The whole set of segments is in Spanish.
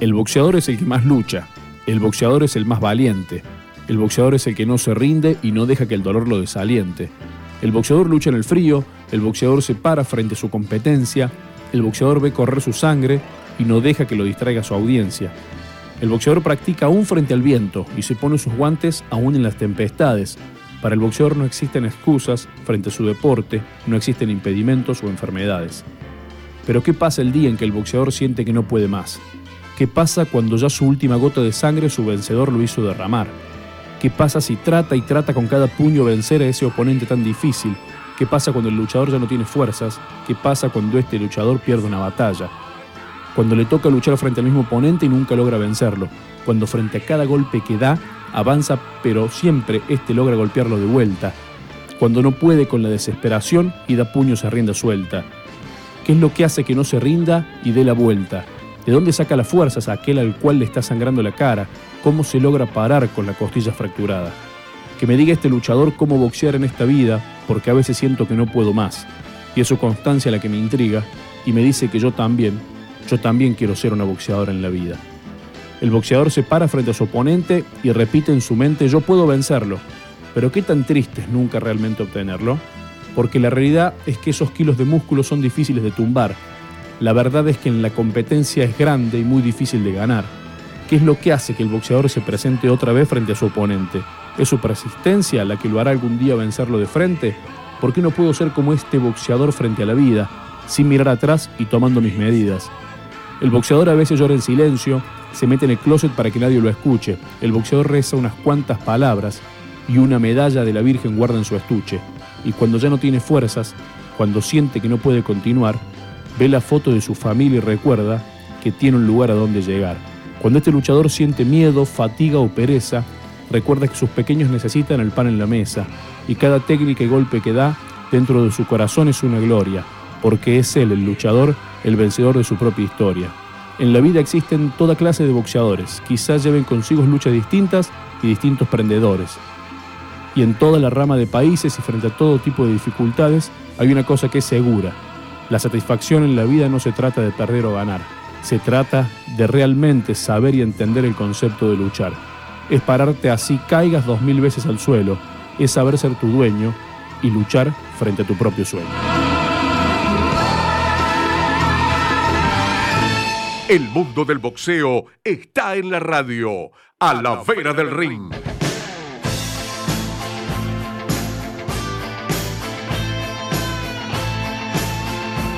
El boxeador es el que más lucha, el boxeador es el más valiente, el boxeador es el que no se rinde y no deja que el dolor lo desaliente. El boxeador lucha en el frío, el boxeador se para frente a su competencia, el boxeador ve correr su sangre y no deja que lo distraiga su audiencia. El boxeador practica aún frente al viento y se pone sus guantes aún en las tempestades. Para el boxeador no existen excusas frente a su deporte, no existen impedimentos o enfermedades. Pero ¿qué pasa el día en que el boxeador siente que no puede más? ¿Qué pasa cuando ya su última gota de sangre su vencedor lo hizo derramar? ¿Qué pasa si trata y trata con cada puño vencer a ese oponente tan difícil? ¿Qué pasa cuando el luchador ya no tiene fuerzas? ¿Qué pasa cuando este luchador pierde una batalla? Cuando le toca luchar frente al mismo oponente y nunca logra vencerlo. Cuando frente a cada golpe que da, avanza pero siempre este logra golpearlo de vuelta. Cuando no puede con la desesperación y da puños a rienda suelta. ¿Qué es lo que hace que no se rinda y dé la vuelta? ¿De dónde saca las fuerzas aquel al cual le está sangrando la cara? ¿Cómo se logra parar con la costilla fracturada? Que me diga este luchador cómo boxear en esta vida, porque a veces siento que no puedo más. Y es su constancia la que me intriga y me dice que yo también, yo también quiero ser una boxeadora en la vida. El boxeador se para frente a su oponente y repite en su mente, yo puedo vencerlo. Pero qué tan triste es nunca realmente obtenerlo. Porque la realidad es que esos kilos de músculo son difíciles de tumbar. La verdad es que en la competencia es grande y muy difícil de ganar. ¿Qué es lo que hace que el boxeador se presente otra vez frente a su oponente? ¿Es su persistencia la que lo hará algún día vencerlo de frente? ¿Por qué no puedo ser como este boxeador frente a la vida, sin mirar atrás y tomando mis medidas? El boxeador a veces llora en silencio, se mete en el closet para que nadie lo escuche. El boxeador reza unas cuantas palabras y una medalla de la Virgen guarda en su estuche. Y cuando ya no tiene fuerzas, cuando siente que no puede continuar, ve la foto de su familia y recuerda que tiene un lugar a donde llegar. Cuando este luchador siente miedo, fatiga o pereza, recuerda que sus pequeños necesitan el pan en la mesa y cada técnica y golpe que da dentro de su corazón es una gloria, porque es él, el luchador, el vencedor de su propia historia. En la vida existen toda clase de boxeadores, quizás lleven consigo luchas distintas y distintos prendedores. Y en toda la rama de países y frente a todo tipo de dificultades hay una cosa que es segura. La satisfacción en la vida no se trata de perder o ganar, se trata de realmente saber y entender el concepto de luchar. Es pararte así caigas dos mil veces al suelo, es saber ser tu dueño y luchar frente a tu propio sueño. El mundo del boxeo está en la radio, a la vera del ring.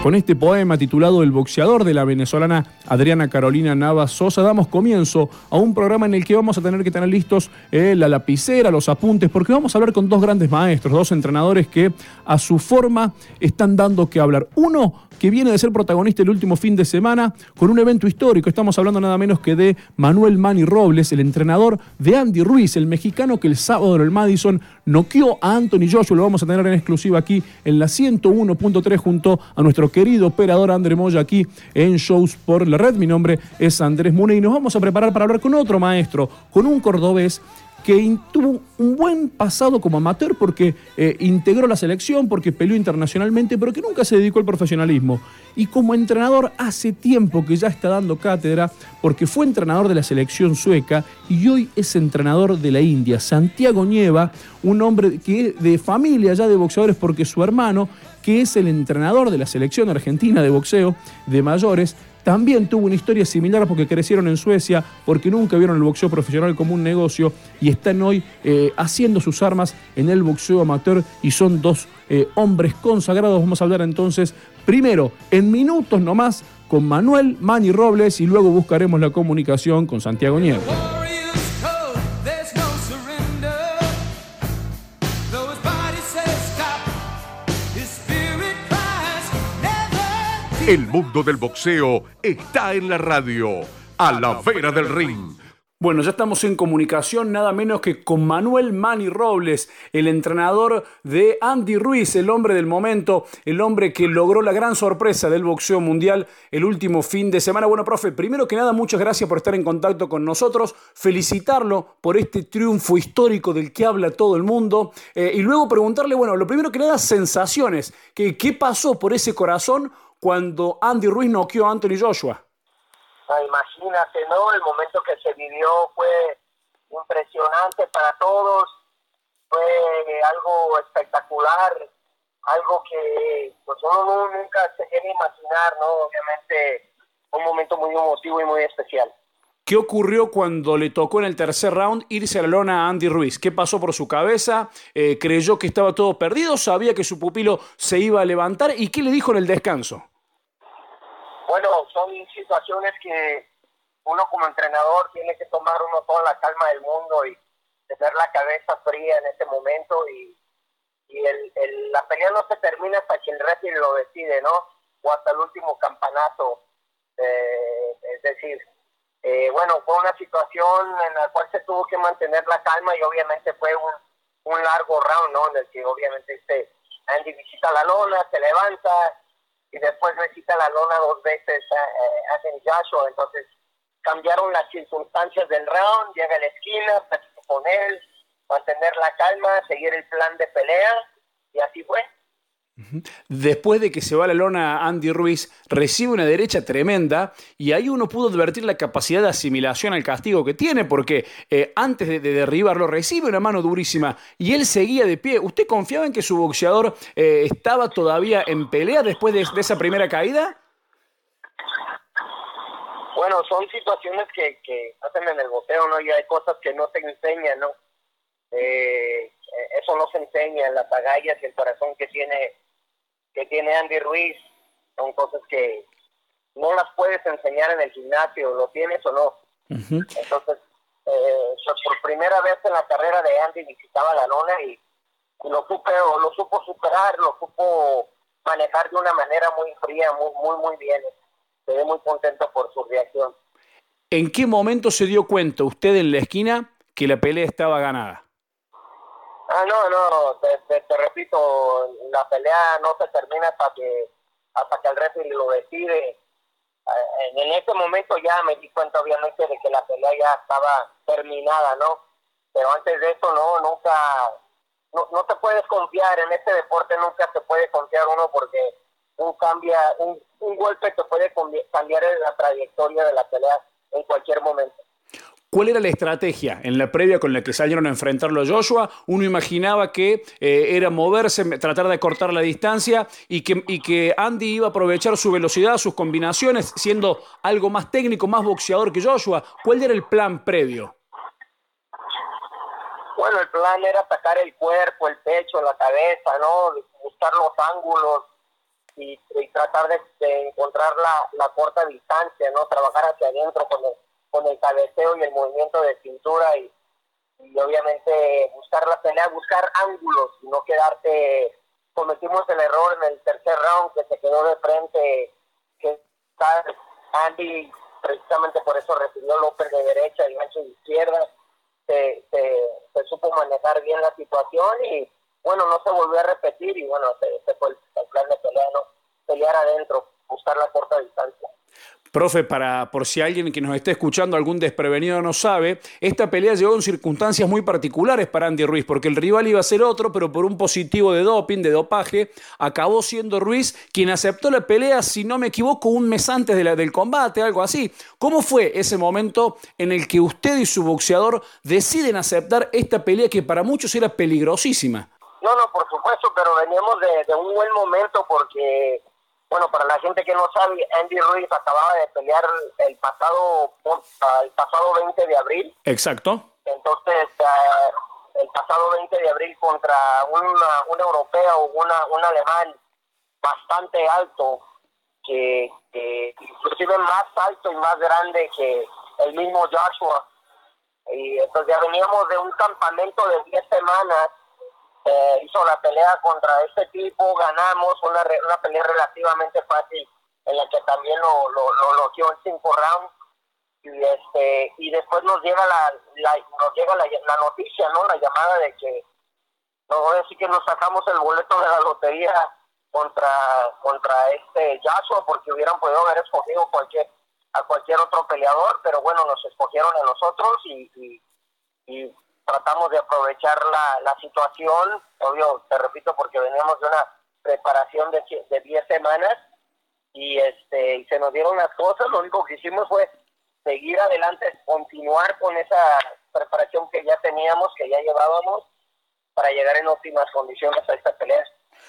Con este poema titulado El boxeador de la venezolana Adriana Carolina Navas Sosa, damos comienzo a un programa en el que vamos a tener que tener listos eh, la lapicera, los apuntes, porque vamos a hablar con dos grandes maestros, dos entrenadores que a su forma están dando que hablar. Uno que viene de ser protagonista el último fin de semana con un evento histórico. Estamos hablando nada menos que de Manuel Mani Robles, el entrenador de Andy Ruiz, el mexicano que el sábado en el Madison noqueó a Anthony Joshua. Lo vamos a tener en exclusiva aquí en la 101.3 junto a nuestro querido operador André Moya aquí en Shows por la Red. Mi nombre es Andrés Mune y nos vamos a preparar para hablar con otro maestro, con un cordobés que tuvo un buen pasado como amateur porque eh, integró la selección, porque peleó internacionalmente, pero que nunca se dedicó al profesionalismo. Y como entrenador hace tiempo que ya está dando cátedra, porque fue entrenador de la selección sueca y hoy es entrenador de la India. Santiago Nieva, un hombre que de familia ya de boxeadores porque su hermano, que es el entrenador de la selección argentina de boxeo de mayores, también tuvo una historia similar porque crecieron en Suecia, porque nunca vieron el boxeo profesional como un negocio y están hoy eh, haciendo sus armas en el boxeo amateur y son dos eh, hombres consagrados. Vamos a hablar entonces primero en minutos nomás con Manuel Mani Robles y luego buscaremos la comunicación con Santiago Nieves. El mundo del boxeo está en la radio, a la vera del ring. Bueno, ya estamos en comunicación nada menos que con Manuel Mani Robles, el entrenador de Andy Ruiz, el hombre del momento, el hombre que logró la gran sorpresa del boxeo mundial el último fin de semana. Bueno, profe, primero que nada, muchas gracias por estar en contacto con nosotros, felicitarlo por este triunfo histórico del que habla todo el mundo eh, y luego preguntarle, bueno, lo primero que nada, sensaciones, que, ¿qué pasó por ese corazón cuando Andy Ruiz noqueó a Anthony Joshua? imagínate, ¿no? El momento que se vivió fue impresionante para todos, fue algo espectacular, algo que pues uno nunca se quiere imaginar, ¿no? Obviamente un momento muy emotivo y muy especial. ¿Qué ocurrió cuando le tocó en el tercer round irse a la lona a Andy Ruiz? ¿Qué pasó por su cabeza? Eh, ¿Creyó que estaba todo perdido? ¿Sabía que su pupilo se iba a levantar? ¿Y qué le dijo en el descanso? Bueno, son situaciones que uno como entrenador tiene que tomar uno toda la calma del mundo y tener la cabeza fría en ese momento y, y el, la pelea no se termina hasta que el referee lo decide, ¿no? O hasta el último campanato. Eh, es decir, eh, bueno, fue una situación en la cual se tuvo que mantener la calma y obviamente fue un, un largo round, ¿no? En el que obviamente este Andy visita la lona, se levanta y después visita la lona dos veces a, Anthony Joshua, entonces cambiaron las circunstancias del round, llega a la esquina, con él, mantener la calma, seguir el plan de pelea y así fue. Después de que se va la lona Andy Ruiz, recibe una derecha tremenda y ahí uno pudo advertir la capacidad de asimilación al castigo que tiene, porque eh, antes de, derribarlo recibe una mano durísima y él seguía de pie. ¿Usted confiaba en que su boxeador eh, estaba todavía en pelea después de, esa primera caída? Bueno, son situaciones que, hacen en el boxeo, ¿no? Y hay cosas que no se enseñan, ¿no? Eh, eso no se enseña en las agallas y el corazón que tiene que tiene Andy Ruiz son cosas que no las puedes enseñar en el gimnasio, lo tienes o no. Entonces, eh, por primera vez en la carrera de Andy visitaba la lona y, lo, supe, lo supo superar, lo supo manejar de una manera muy fría, muy, muy, muy bien. Quedé muy contento por su reacción. ¿En qué momento se dio cuenta usted en la esquina que la pelea estaba ganada? Ah, no, no, te, te, repito, la pelea no se termina hasta que hasta que el referee lo decide. Eh, en ese momento ya me di cuenta obviamente de que la pelea ya estaba terminada, ¿no? Pero antes de eso no, nunca, no, no te puedes confiar, en este deporte nunca se puede confiar uno porque un cambia, un, un golpe te puede cambiar la trayectoria de la pelea en cualquier momento. ¿Cuál era la estrategia en la previa con la que salieron a enfrentarlo a Joshua? Uno imaginaba que eh, era moverse, tratar de cortar la distancia y que, Andy iba a aprovechar su velocidad, sus combinaciones, siendo algo más técnico, más boxeador que Joshua. ¿Cuál era el plan previo? Bueno, el plan era atacar el cuerpo, el pecho, la cabeza, ¿no? Buscar los ángulos y, tratar de, encontrar la, la, corta distancia, ¿no? Trabajar hacia adentro con el con el cabeceo y el movimiento de cintura y, obviamente buscar la pelea, buscar ángulos y no quedarte, cometimos el error en el tercer round que se quedó de frente, que Andy precisamente por eso recibió López de derecha y Mancho de izquierda, se, se, supo manejar bien la situación y bueno, no se volvió a repetir y bueno, se, fue el plan de pelea, ¿no? pelear adentro, buscar la corta distancia. Profe, para, por si alguien que nos esté escuchando, algún desprevenido no sabe, esta pelea llegó en circunstancias muy particulares para Andy Ruiz, porque el rival iba a ser otro, pero por un positivo de doping, de dopaje, acabó siendo Ruiz quien aceptó la pelea, si no me equivoco, un mes antes del combate, algo así. ¿Cómo fue ese momento en el que usted y su boxeador deciden aceptar esta pelea que para muchos era peligrosísima? No, no, por supuesto, pero veníamos de un buen momento porque bueno, para la gente que no sabe, Andy Ruiz acababa de pelear el pasado el pasado 20 de abril. Exacto. Entonces, eh, el pasado 20 de abril contra una, un europeo, una, un alemán bastante alto, que, que inclusive más alto y más grande que el mismo Joshua. Y entonces ya veníamos de un campamento de 10 semanas eh, hizo la pelea contra este tipo, ganamos una, una pelea relativamente fácil en la que también lo, lo, lo en cinco rounds y este y después nos llega la, nos llega la, la, noticia no la llamada de que no voy a decir que nos sacamos el boleto de la lotería contra contra este Yasuo porque hubieran podido haber escogido cualquier a cualquier otro peleador pero bueno nos escogieron a nosotros y, y tratamos de aprovechar la, la situación, obvio, te repito, porque veníamos de una preparación de, de 10 semanas y este y se nos dieron las cosas, lo único que hicimos fue seguir adelante, continuar con esa preparación que ya teníamos, que ya llevábamos, para llegar en óptimas condiciones a esta pelea.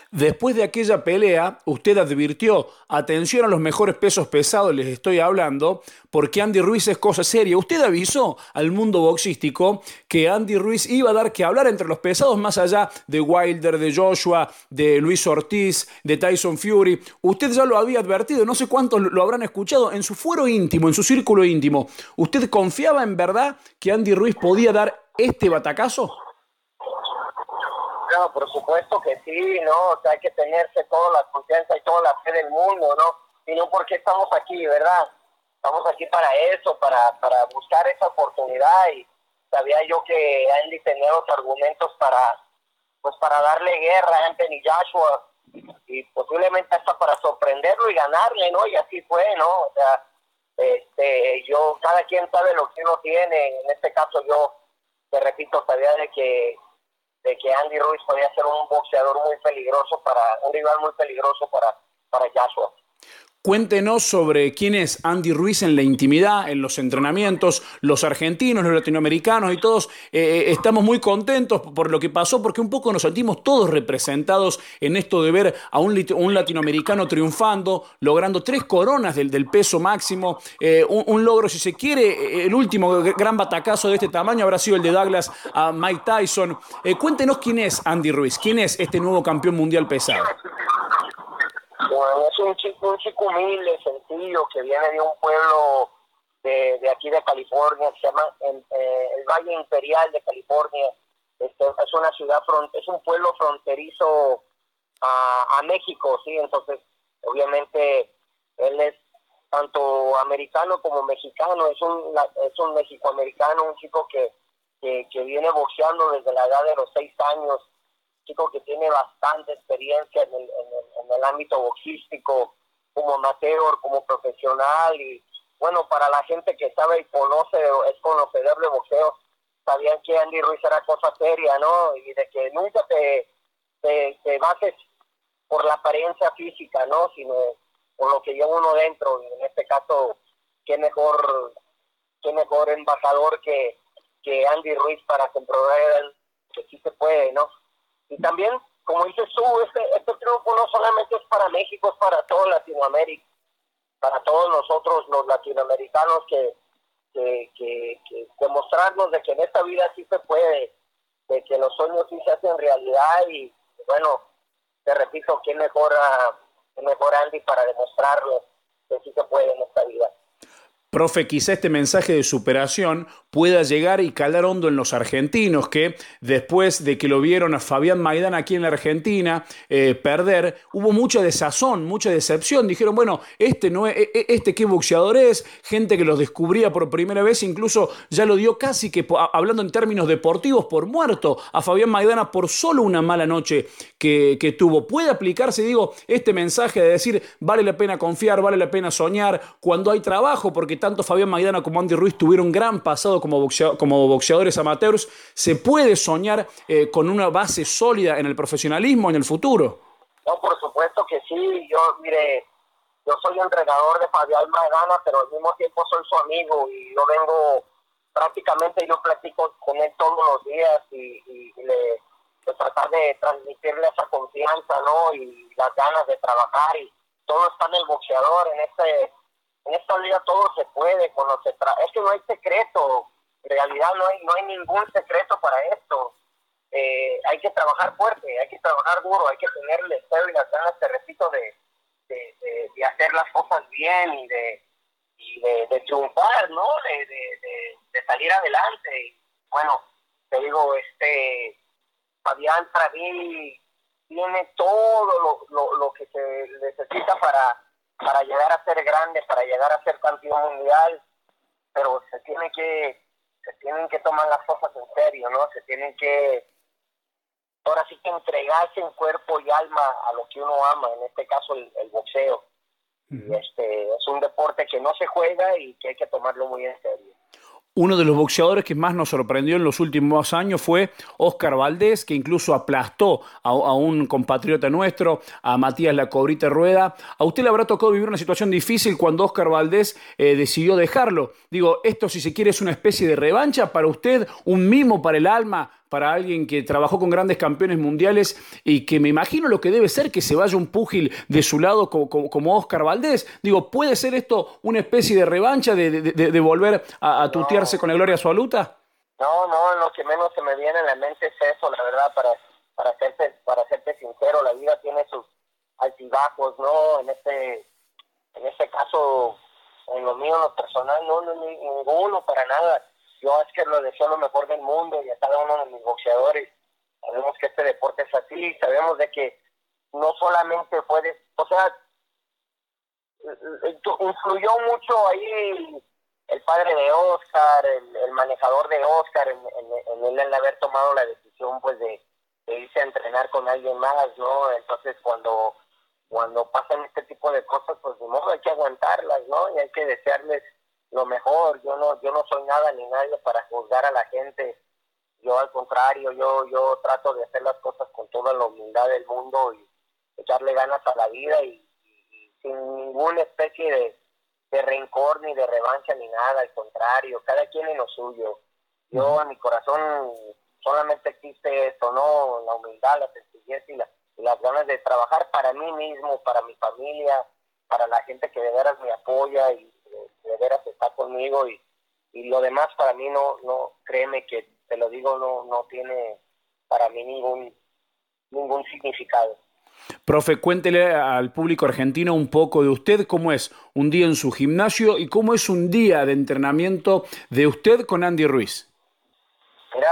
Después de aquella pelea, usted advirtió, atención a los mejores pesos pesados, les estoy hablando, porque Andy Ruiz es cosa seria. Usted avisó al mundo boxístico que Andy Ruiz iba a dar que hablar entre los pesados más allá de Wilder, de Joshua, de Luis Ortiz, de Tyson Fury. Usted ya lo había advertido, no sé cuántos lo habrán escuchado en su fuero íntimo, en su círculo íntimo. ¿Usted confiaba en verdad que Andy Ruiz podía dar este batacazo? No, por supuesto que sí, ¿no? O sea, hay que tenerse toda la confianza y toda la fe del mundo, ¿no? Y no porque estamos aquí, ¿verdad? Estamos aquí para eso, para, para buscar esa oportunidad y sabía yo que Andy tenía los argumentos para, pues para darle guerra a Anthony Joshua y posiblemente hasta para sorprenderlo y ganarle, ¿no? Y así fue, ¿no? O sea, este, yo, cada quien sabe lo que uno tiene, en este caso yo, te repito, sabía de que de que Andy Ruiz podía ser un boxeador muy peligroso para, un rival muy peligroso para, para Joshua. Cuéntenos sobre quién es Andy Ruiz en la intimidad, en los entrenamientos, los argentinos, los latinoamericanos y todos eh, eh, estamos muy contentos por lo que pasó porque un poco nos sentimos todos representados en esto de ver a un, un latinoamericano triunfando, logrando tres coronas del, peso máximo, eh, un, logro, si se quiere, el último gran batacazo de este tamaño habrá sido el de Douglas a Mike Tyson. cuéntenos quién es Andy Ruiz, quién es este nuevo campeón mundial pesado. Bueno, es un chico, un chico humilde, sencillo, que viene de un pueblo de, de aquí de California, se llama eh, el Valle Imperial de California. Este, es una ciudad, es un pueblo fronterizo a, a México, ¿sí? Entonces, obviamente, él es tanto americano como mexicano, es un, es un mexicoamericano, un chico que, que, que viene boxeando desde la edad de los seis años chico que tiene bastante experiencia en el, en el, ámbito boxístico, como amateur, como profesional y bueno, para la gente que sabe y conoce, es conocedor de boxeo, sabían que Andy Ruiz era cosa seria, ¿no? Y de que nunca te, te, te bases por la apariencia física, ¿no? Sino por lo que lleva uno dentro. Y en este caso, qué mejor, qué mejor embajador que, que Andy Ruiz para comprobar que sí se puede, ¿no? Y también, como dices tú, este, este triunfo no solamente es para México, es para toda Latinoamérica, para todos nosotros los latinoamericanos que, que, demostrarnos de que en esta vida sí se puede, de que los sueños sí se hacen realidad y bueno, te repito, ¿quién mejora, quién mejor Andy para demostrarlo que sí se puede en esta vida? Profe, quizá este mensaje de superación pueda llegar y calar hondo en los argentinos que después de que lo vieron a Fabián Maidana aquí en la Argentina eh, perder, hubo mucha desazón, mucha decepción. Dijeron, bueno, este, no es, e, e, este qué boxeador es, gente que los descubría por primera vez, incluso ya lo dio casi que, hablando en términos deportivos, por muerto a Fabián Maidana por solo una mala noche que, que tuvo. ¿Puede aplicarse, digo, este mensaje de decir, vale la pena confiar, vale la pena soñar cuando hay trabajo? Porque tanto Fabián Maidana como Andy Ruiz tuvieron gran pasado como, como boxeadores amateurs. ¿Se puede soñar eh, con una base sólida en el profesionalismo en el futuro? No, por supuesto que sí. Yo, mire, yo soy entrenador de Fabián Maidana, pero al mismo tiempo soy su amigo y yo vengo prácticamente, yo platico con él todos los días y, le tratar de transmitirle esa confianza, ¿no? Y las ganas de trabajar y todo está en el boxeador, en este en esta vida todo se puede cuando se es que no hay secreto realidad no hay no hay ningún secreto para esto. Eh, hay que trabajar fuerte hay que trabajar duro hay que tenerle el y las ganas te repito de, de, hacer las cosas bien y de y de, triunfar no de, salir adelante. Y, bueno te digo este Fabián mí tiene todo lo, lo, lo que se necesita para para llegar a ser grande, para llegar a ser campeón mundial, pero se tiene que se tienen que tomar las cosas en serio, ¿no? Se tienen que ahora sí que entregarse en cuerpo y alma a lo que uno ama, en este caso el, boxeo. y este es un deporte que no se juega y que hay que tomarlo muy en serio. Uno de los boxeadores que más nos sorprendió en los últimos años fue Oscar Valdés, que incluso aplastó a, un compatriota nuestro, a Matías La Cobrita Rueda. A usted le habrá tocado vivir una situación difícil cuando Oscar Valdés eh, decidió dejarlo. Digo, esto si se quiere es una especie de revancha para usted, un mimo para el alma, para alguien que trabajó con grandes campeones mundiales y que me imagino lo que debe ser que se vaya un púgil de su lado como, Oscar Valdés. Digo, ¿puede ser esto una especie de revancha de, volver a, tutearse con la gloria absoluta? No, no, lo que menos se me viene en la mente es eso, la verdad, para, para, serte, para serte sincero, la vida tiene sus altibajos, ¿no? En este, en este caso, en lo mío, en lo personal, no, no, ninguno, para nada yo es que lo deseo lo mejor del mundo y a cada uno de mis boxeadores. Sabemos que este deporte es así, sabemos de que no solamente puedes, o sea, influyó mucho ahí el padre de Oscar, el, manejador de Oscar, en, en, él haber tomado la decisión pues de, irse a entrenar con alguien más, ¿no? Entonces cuando cuando pasan este tipo de cosas, pues de modo hay que aguantarlas, ¿no? Y hay que desearles lo mejor. Yo no, yo no soy nada ni nadie para juzgar a la gente. Yo al contrario, yo, yo trato de hacer las cosas con toda la humildad del mundo y echarle ganas a la vida y, sin ninguna especie de, de, rencor ni de revancha ni nada, al contrario, cada quien en lo suyo. Yo en mi corazón solamente existe eso, ¿no? La humildad, la sencillez y, y las ganas de trabajar para mí mismo, para mi familia, para la gente que de veras me apoya y de veras está conmigo y, y lo demás para mí no, no, créeme que te lo digo, no, no tiene para mí ningún, ningún significado. Profe, cuéntele al público argentino un poco de usted, cómo es un día en su gimnasio y cómo es un día de entrenamiento de usted con Andy Ruiz. Mira,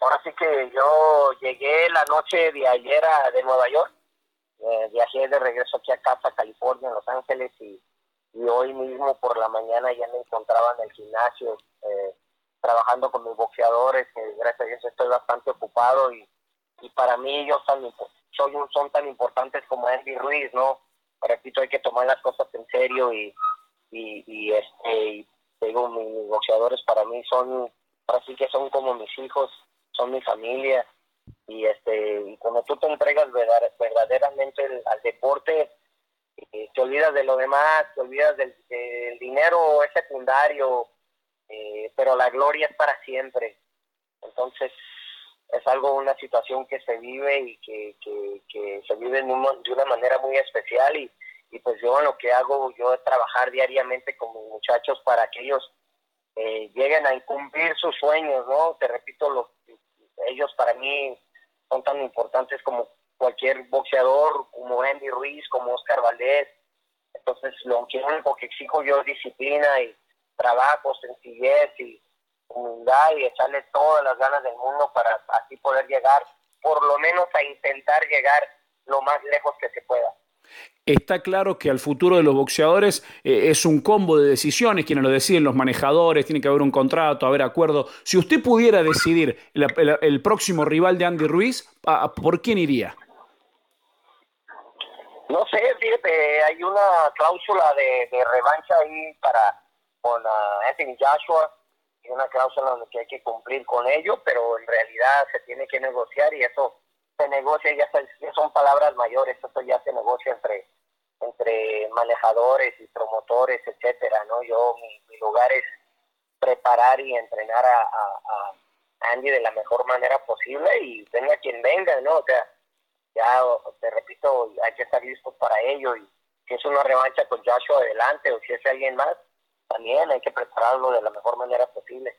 ahora sí que yo llegué la noche de ayer de Nueva York, eh, viajé de regreso aquí a casa, California, en Los Ángeles, y y hoy mismo por la mañana ya me encontraba en el gimnasio eh, trabajando con mis boxeadores, que gracias a Dios estoy bastante ocupado y, y para mí ellos tan, soy un, son tan importantes como Andy Ruiz, ¿no? Repito, hay que tomar las cosas en serio y, y, este, digo, mis boxeadores para mí son, así que son como mis hijos, son mi familia y este y cuando tú te entregas verdaderamente al deporte eh, te olvidas de lo demás, te olvidas del, dinero, es secundario, eh, pero la gloria es para siempre. Entonces, es algo, una situación que se vive y que, se vive de una manera muy especial y, y pues yo lo que hago yo es trabajar diariamente con mis muchachos para que ellos eh, lleguen a cumplir sus sueños, ¿no? Te repito, los, ellos para mí son tan importantes como cualquier boxeador como Andy Ruiz, como Oscar Valdés. Entonces, lo único que exijo yo es disciplina y trabajo, sencillez y humildad y echarle todas las ganas del mundo para así poder llegar, por lo menos a intentar llegar lo más lejos que se pueda. Está claro que al futuro de los boxeadores eh, es un combo de decisiones, quienes lo deciden, los manejadores, tiene que haber un contrato, haber acuerdo. Si usted pudiera decidir el, próximo rival de Andy Ruiz, ¿por quién iría? No sé, fíjate, hay una cláusula de, revancha ahí para con uh, Anthony Joshua, y una cláusula donde que hay que cumplir con ello, pero en realidad se tiene que negociar y eso se negocia, ya, son palabras mayores, eso ya se negocia entre entre manejadores y promotores, etcétera, ¿no? Yo, mi, lugar es preparar y entrenar a, a, Andy de la mejor manera posible y venga quien venga, ¿no? O sea, ya te repito, hay que estar listos para ello y si es una revancha con Joshua adelante o si es alguien más, también hay que prepararlo de la mejor manera posible.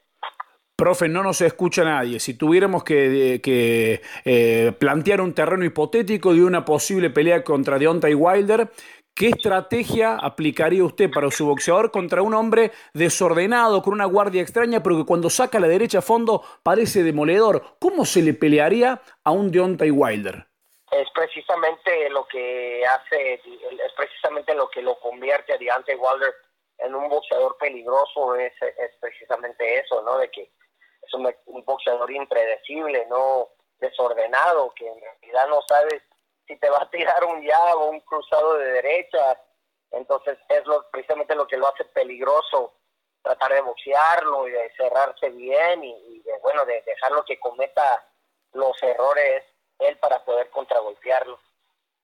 Profe, no nos escucha nadie. Si tuviéramos que, eh, plantear un terreno hipotético de una posible pelea contra Deontay Wilder, ¿qué estrategia aplicaría usted para su boxeador contra un hombre desordenado, con una guardia extraña, pero que cuando saca la derecha a fondo parece demoledor? ¿Cómo se le pelearía a un Deontay Wilder? Es precisamente lo que hace, es precisamente lo que lo convierte a Deontay Wilder en un boxeador peligroso, es, es precisamente eso, ¿no? De que es un, boxeador impredecible, no desordenado, que en realidad no sabes si te va a tirar un jab o un cruzado de derecha, entonces es lo, precisamente lo que lo hace peligroso tratar de boxearlo y de cerrarse bien y, de, bueno, de dejarlo que cometa los errores él para poder contragolpearlo.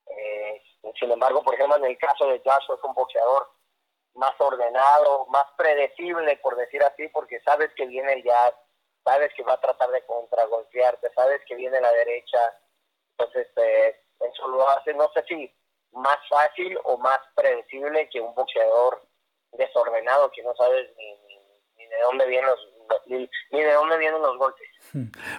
Eh, sin embargo, por ejemplo, en el caso de Joshua es un boxeador más ordenado, más predecible, por decir así, porque sabes que viene el jazz, sabes que va a tratar de contragolpearte, sabes que viene la derecha, entonces eh, eso lo hace, no sé si más fácil o más predecible que un boxeador desordenado que no sabes ni, ni, de dónde vienen los ni, ni de dónde vienen los golpes.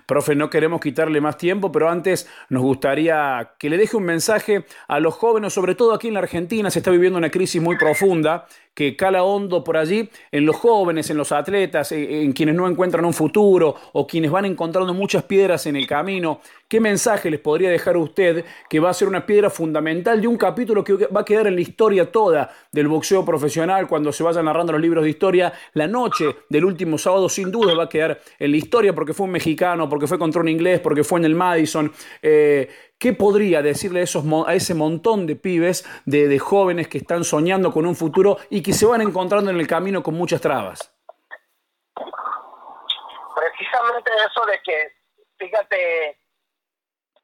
Profe, no queremos quitarle más tiempo, pero antes nos gustaría que le deje un mensaje a los jóvenes, sobre todo aquí en la Argentina, se está viviendo una crisis muy profunda que cala hondo por allí en los jóvenes, en los atletas, en, quienes no encuentran un futuro o quienes van encontrando muchas piedras en el camino. ¿Qué mensaje les podría dejar usted que va a ser una piedra fundamental de un capítulo que va a quedar en la historia toda del boxeo profesional cuando se vayan narrando los libros de historia? La noche del último sábado sin duda va a quedar en la historia porque fue un mexicano, porque fue contra un inglés, porque fue en el Madison. Eh, ¿Qué podría decirle a, esos, a ese montón de pibes, de, jóvenes que están soñando con un futuro y que se van encontrando en el camino con muchas trabas? Precisamente eso de que, fíjate,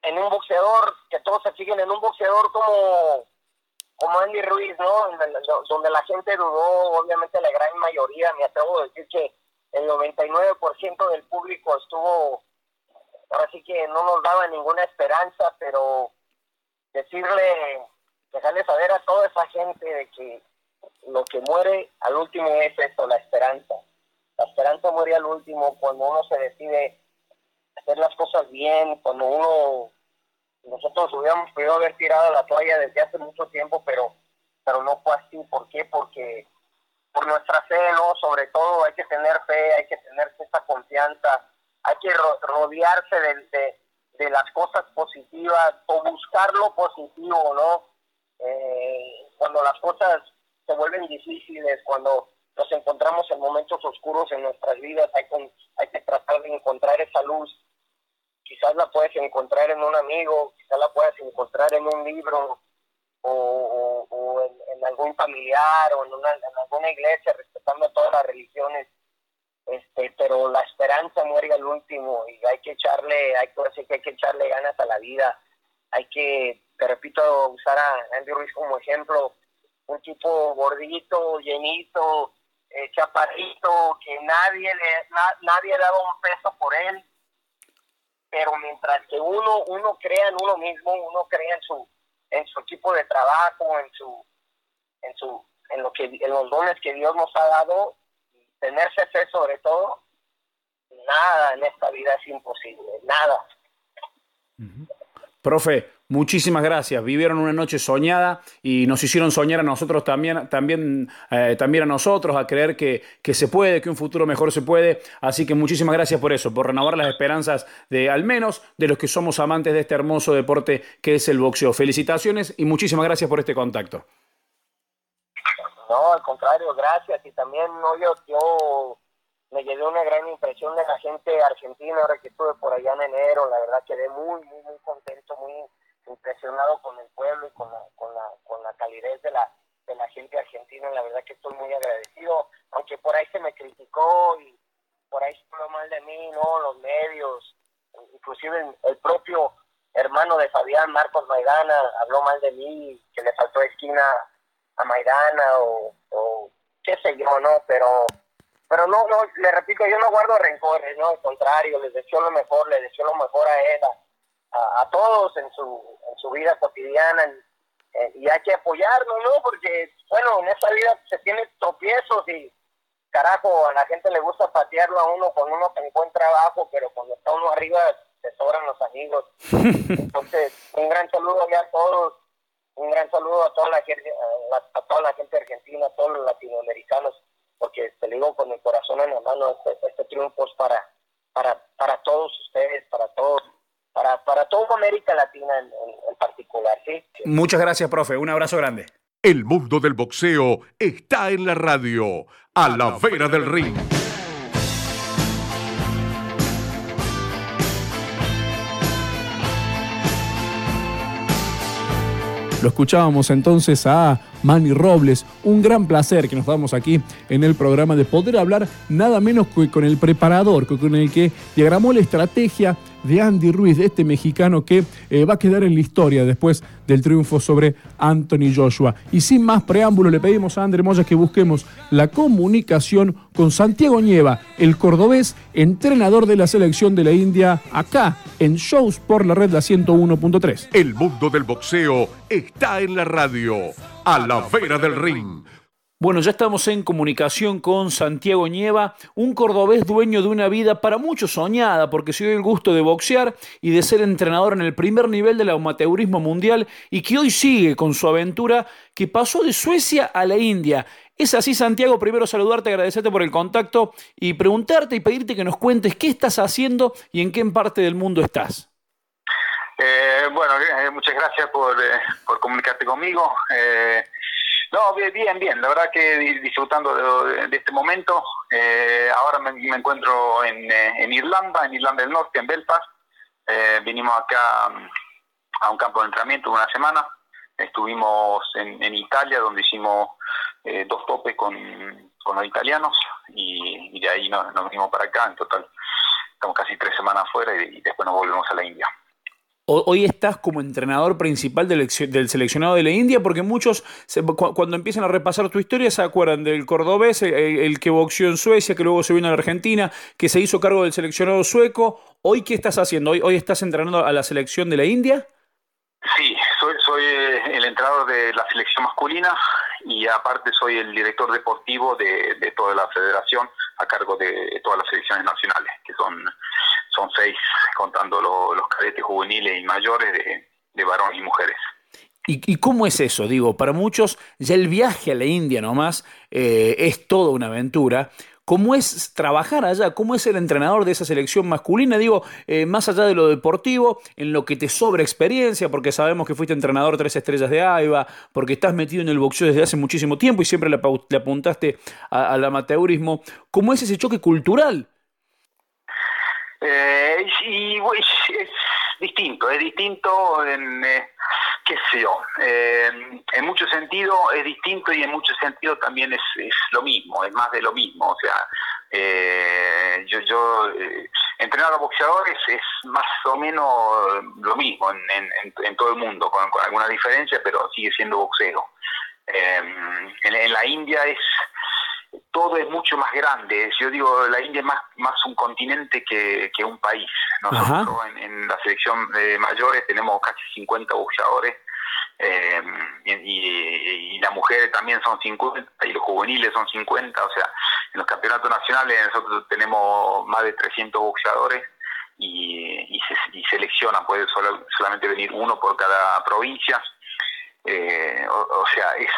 en un boxeador, que todos se siguen en un boxeador como, como Andy Ruiz, ¿no? Donde la gente dudó, obviamente la gran mayoría, me atrevo a decir que el 99% del público estuvo ahora sí que no nos daba ninguna esperanza, pero decirle, dejarle saber a toda esa gente de que lo que muere al último es esto, la esperanza. La esperanza muere al último cuando uno se decide hacer las cosas bien, cuando uno, nosotros hubiéramos podido haber tirado la toalla desde hace mucho tiempo, pero, pero no fue así. ¿Por qué? Porque por nuestra fe, ¿no? Sobre todo hay que tener fe, hay que tener esa confianza hay que rodearse de, de, las cosas positivas o buscar lo positivo, ¿no? Eh, cuando las cosas se vuelven difíciles, cuando nos encontramos en momentos oscuros en nuestras vidas, hay, hay que tratar de encontrar esa luz. Quizás la puedes encontrar en un amigo, quizás la puedes encontrar en un libro o, o, en, algún familiar o en, una, en alguna iglesia, respetando todas las religiones este, pero la esperanza muere al último y hay que echarle, hay que, que hay que echarle ganas a la vida, hay que, te repito, usar a Andy Ruiz como ejemplo, un tipo gordito, llenito, eh, chaparrito, que nadie le, nadie daba un peso por él, pero mientras que uno, uno crea en uno mismo, uno crea en su, en su equipo de trabajo, en su, en su, en lo que, en los dones que Dios nos ha dado, tenerse fe sobre todo, nada en esta vida es imposible, nada. Profe, muchísimas gracias. Vivieron una noche soñada y nos hicieron soñar a nosotros también, también, eh, también a nosotros, a creer que, que, se puede, que un futuro mejor se puede. Así que muchísimas gracias por eso, por renovar las esperanzas de al menos de los que somos amantes de este hermoso deporte que es el boxeo. Felicitaciones y muchísimas gracias por este contacto. No, al contrario, gracias. Y también, yo me llevé una gran impresión de la gente argentina ahora que estuve por allá en enero. La verdad quedé muy, muy, muy contento, muy impresionado con el pueblo y con la, con la, con la calidez de la, de la gente argentina. La verdad que estoy muy agradecido, aunque por ahí se me criticó y por ahí se habló mal de mí, ¿no? Los medios, inclusive el propio hermano de Fabián, Marcos Maidana, habló mal de mí, que le faltó esquina a Maidana o, qué sé yo, ¿no? Pero pero no, no, le repito, yo no guardo rencores, ¿no? Al contrario, les deseo lo mejor, les deseo lo mejor a él, a, todos en su, en su vida cotidiana y hay que apoyarnos, ¿no? Porque, bueno, en esta vida se tiene tropiezos y, carajo, a la gente le gusta patearlo a uno cuando uno se encuentra abajo, pero cuando está uno arriba se sobran los amigos. Entonces, un gran saludo ya a todos un gran saludo a toda la gente, a, toda la gente argentina, a todos los latinoamericanos, porque te digo con el corazón en la mano, este, este triunfo es para, para, para todos ustedes, para todos, para, para toda América Latina en, en particular, ¿sí? Muchas gracias, profe. Un abrazo grande. El mundo del boxeo está en la radio, a la vera del ring. Lo escuchábamos entonces a Manny Robles. Un gran placer que nos damos aquí en el programa de poder hablar nada menos que con el preparador, con el que diagramó la estrategia de Andy Ruiz, de este mexicano que eh, va a quedar en la historia después del triunfo sobre Anthony Joshua. Y sin más preámbulo, le pedimos a André Moya que busquemos la comunicación con Santiago Nieva, el cordobés, entrenador de la selección de la India, acá en Shows por la red La 101.3. El mundo del boxeo está en la radio, a la vera del ring bueno, ya estamos en comunicación con Santiago Nieva, un cordobés dueño de una vida para muchos soñada, porque se dio el gusto de boxear y de ser entrenador en el primer nivel del amateurismo mundial y que hoy sigue con su aventura que pasó de Suecia a la India. Es así, Santiago, primero saludarte, agradecerte por el contacto y preguntarte y pedirte que nos cuentes qué estás haciendo y en qué parte del mundo estás. Eh, bueno, eh, muchas gracias por, eh, por comunicarte conmigo. No, bien, bien, la verdad que disfrutando de, este momento. Eh, ahora me, encuentro en, eh, en, Irlanda, en Irlanda del Norte, en Belfast. Eh, vinimos acá mm, a un campo de entrenamiento una semana. Estuvimos en, Italia, donde hicimos dos topes con, los italianos y, de ahí nos, nos, vinimos para acá. En total, estamos casi tres semanas afuera y después nos volvemos a la India. Hoy estás como entrenador principal del, seleccionado de la India, porque muchos, cuando empiezan a repasar tu historia, se acuerdan del cordobés, el, que boxeó en Suecia, que luego se vino a la Argentina, que se hizo cargo del seleccionado sueco. ¿Hoy qué estás haciendo? ¿Hoy, hoy estás entrenando a la selección de la India? Sí, soy, soy eh, el entrenador de la selección masculina y aparte soy el director deportivo de, de toda la federación a cargo de todas las selecciones nacionales, que son son seis contando los cadetes juveniles y mayores de, de varones y mujeres. ¿Y, cómo es eso? Digo, para muchos ya el viaje a la India nomás eh, es toda una aventura. ¿Cómo es trabajar allá? ¿Cómo es ser entrenador de esa selección masculina? Digo, eh, más allá de lo deportivo, en lo que te sobra experiencia, porque sabemos que fuiste entrenador tres estrellas de AIBA, porque estás metido en el boxeo desde hace muchísimo tiempo y siempre le, apuntaste al amateurismo. ¿Cómo es ese choque cultural eh, y es distinto, es distinto en, eh, qué sé yo, eh, en muchos sentidos es distinto y en muchos sentidos también es, es lo mismo, es más de lo mismo, o sea, eh, yo, yo entrenar a boxeadores es más o menos lo mismo en, en, todo el mundo, con, con alguna diferencia, pero sigue siendo boxeo. en, en la India es todo es mucho más grande. Yo digo, la India es más, más un continente que, un país. Nosotros en, la selección de mayores tenemos casi 50 boxeadores eh, y, las mujeres también son 50 y los juveniles son 50. O sea, en los campeonatos nacionales nosotros tenemos más de 300 boxeadores y, se, y seleccionan, puede solamente venir uno por cada provincia. Eh, o, sea, es,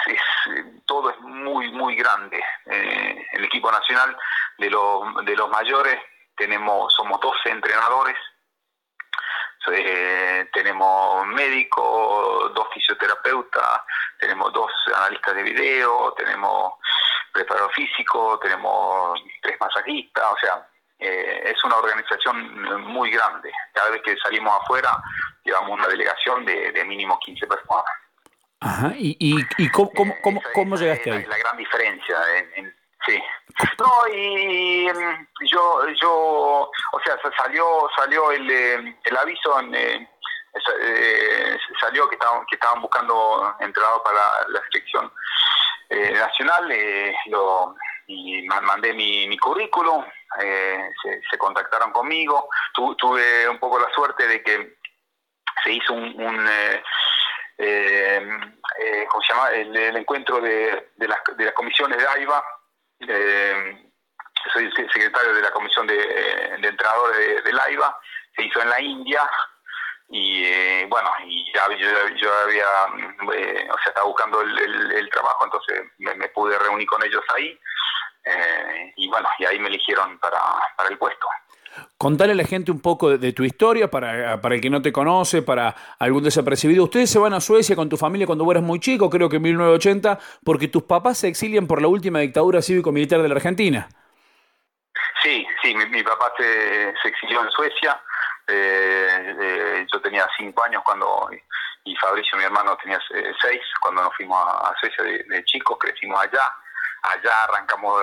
todo es muy, muy grande. Eh, el equipo nacional de, de los mayores tenemos somos 12 entrenadores, eh, tenemos médicos, dos fisioterapeutas, tenemos dos analistas de video, tenemos preparador físico, tenemos tres masajistas, o sea, es una organización muy grande. Cada vez que salimos afuera llevamos una delegación de, de mínimo 15 personas. Ajá, ¿y, y, y cómo, cómo, cómo, cómo llegaste ahí? La, gran diferencia, en, sí. No, y mm, yo, yo, o sea, salió, salió el, eh, el aviso, en, eh, eh, salió que estaban, que estaban buscando entrenador para la selección nacional, lo, y mandé mi, mi currículum, se, se, contactaron conmigo, tuve un poco la suerte de que se hizo un, un eh, eh, ¿cómo se llama? El, encuentro de, de, las, de, las, comisiones de AIBA. Eh, soy secretario de la comisión de, de entrenadores de, la AIBA. Se hizo en la India y eh, bueno, y ya yo, yo había, eh, o sea, estaba buscando el, el, trabajo, entonces me, pude reunir con ellos ahí. Eh, y bueno, y ahí me eligieron para el puesto. Contarle a la gente un poco de, tu historia, para, para, el que no te conoce, para algún desapercibido. Ustedes se van a Suecia con tu familia cuando eras muy chico, creo que en 1980, porque tus papás se exilian por la última dictadura cívico-militar de la Argentina. Sí, sí, mi, papá se, exilió en Suecia. Eh, eh, yo tenía cinco años cuando y Fabricio, mi hermano, tenía seis cuando nos fuimos a, Suecia de, chicos, crecimos allá. Allá arrancamos,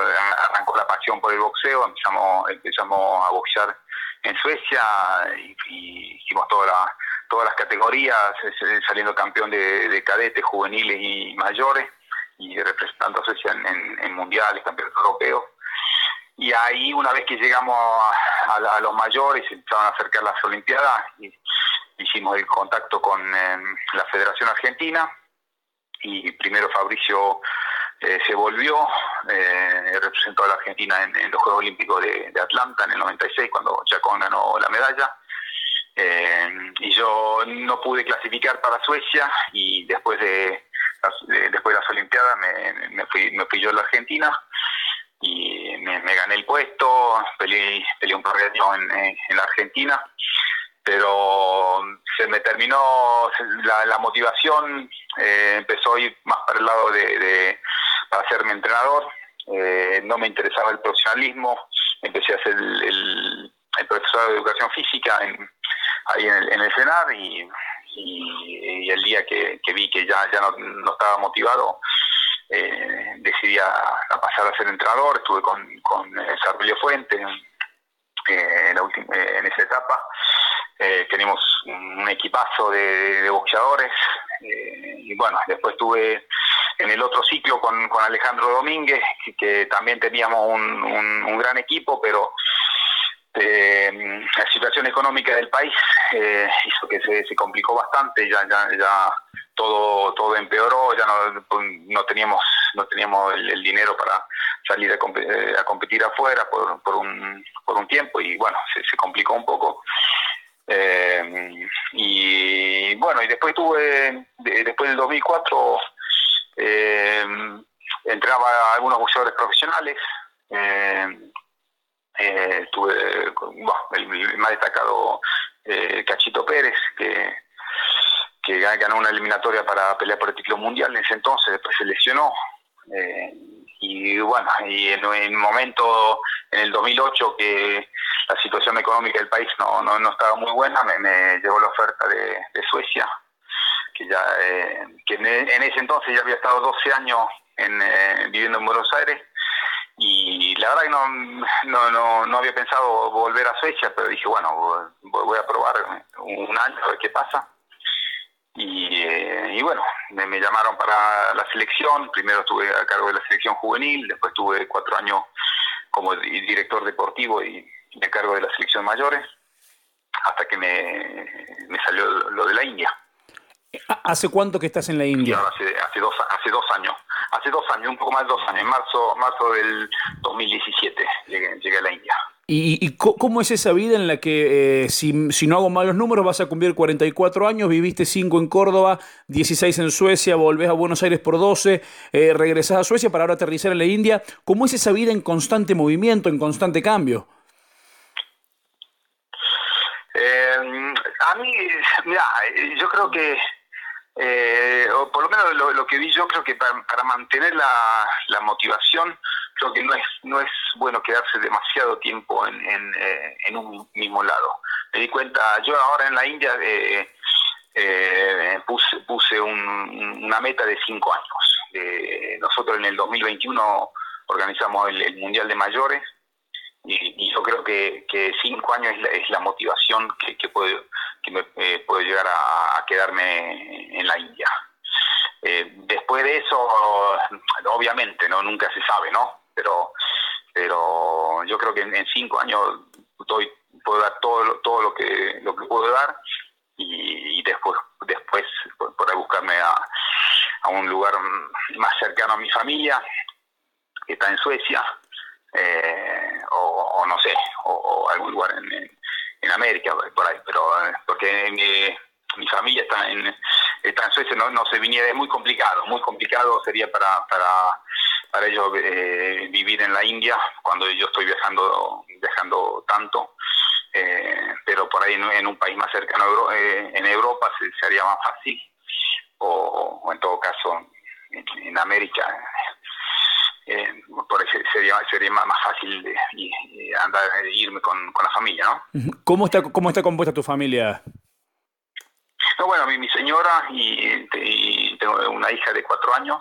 arrancó la pasión por el boxeo, empezamos, empezamos a boxear en Suecia y, hicimos toda la, todas las categorías, saliendo campeón de, de cadetes, juveniles y mayores y representando a Suecia en, mundiales, campeonatos europeos. Y ahí, una vez que llegamos a, los mayores, empezaron a acercar las Olimpiadas, hicimos el contacto con la Federación Argentina, y primero Fabricio eh, se volvió, eh, representó a la Argentina en, los Juegos Olímpicos de, Atlanta en el 96, cuando Chacón ganó la medalla. Eh, y yo no pude clasificar para Suecia y después de, después de las Olimpiadas me, fui, me fui yo a la Argentina y me, gané el puesto, peleé, un torneo en, en la Argentina, pero se me terminó la, motivación, eh, empezó a ir más para el lado de, hacerme entrenador, eh, no me interesaba el profesionalismo, empecé a hacer el, el, profesor de educación física en, ahí en el, en el CENAR y el día que, vi que ya, ya no, estaba motivado, eh, decidí a, pasar a ser entrenador, estuve con, con Sarvelio Fuente eh, en, la eh, en esa etapa. tenemos un equipazo de, boxeadores y bueno, después estuve en el otro ciclo con, con Alejandro Domínguez, que, también teníamos un, un gran equipo, pero eh, la situación económica del país eh, hizo que se, complicó bastante, ya, ya, ya todo, todo empeoró, ya no, no teníamos, no teníamos el, dinero para salir a, eh, a, competir afuera por, por, un, por un tiempo y bueno, se, se complicó un poco. Eh, y bueno, y después tuve, después del 2004, eh, entraba algunos boxeadores profesionales. Eh, eh, tuve el, más destacado eh, Cachito Pérez, que, que ganó una eliminatoria para pelear por el título mundial en ese entonces, después se lesionó. Y bueno, y en, un momento, en el 2008, que la situación económica del país no, no, estaba muy buena, me, me llevó la oferta de, Suecia, que ya eh, que en, ese entonces ya había estado 12 años en, eh, viviendo en Buenos Aires y la verdad que no, no, no, había pensado volver a Suecia, pero dije, bueno, voy a probar un año a ver qué pasa. Y, eh, y bueno, me, llamaron para la selección, primero estuve a cargo de la selección juvenil, después tuve cuatro años como director deportivo y a cargo de la selección mayores, hasta que me, me salió lo de la India. ¿Hace cuánto que estás en la India? hace, hace, dos, hace dos años hace dos años, un poco más de dos años, en marzo, marzo del 2017 llegué, a la India. ¿Y, cómo es esa vida en la que, eh, si, no hago malos números, vas a cumplir 44 años, viviste 5 en Córdoba, 16 en Suecia, volvés a Buenos Aires por 12, eh, regresás a Suecia para ahora aterrizar en la India? ¿Cómo es esa vida en constante movimiento, en constante cambio? Eh, a mí, mira, yo creo que eh, o por lo menos lo, que vi yo creo que para, mantener la, motivación creo que no es no es bueno quedarse demasiado tiempo en, eh, un mismo lado. Me di cuenta yo ahora en la India eh, eh puse puse una meta de cinco años. Nosotros en el 2021 organizamos el, mundial de mayores y, yo creo que, que cinco años es la, motivación que, que puede que me eh, puedo llegar a, quedarme en la India. Eh, después de eso, obviamente, no nunca se sabe, ¿no? Pero pero yo creo que en, cinco años doy, puedo dar todo todo lo que lo que puedo dar y, después después por, buscarme a, a, un lugar más cercano a mi familia que está en Suecia eh, o, no sé o, algún lugar en en América, por ahí, pero eh, porque mi, familia está en, está en Suecia, no, no se viniera, es muy complicado, muy complicado sería para, para, para ellos eh, vivir en la India cuando yo estoy viajando, viajando tanto. Eh, pero por ahí en, un país más cercano en Europa se, haría más fácil o, en todo caso en América eh, por eso sería, sería más, fácil de, andar, irme con, la familia, ¿no? ¿Cómo está, cómo está compuesta tu familia? No, bueno, mi, mi señora y, tengo una hija de cuatro años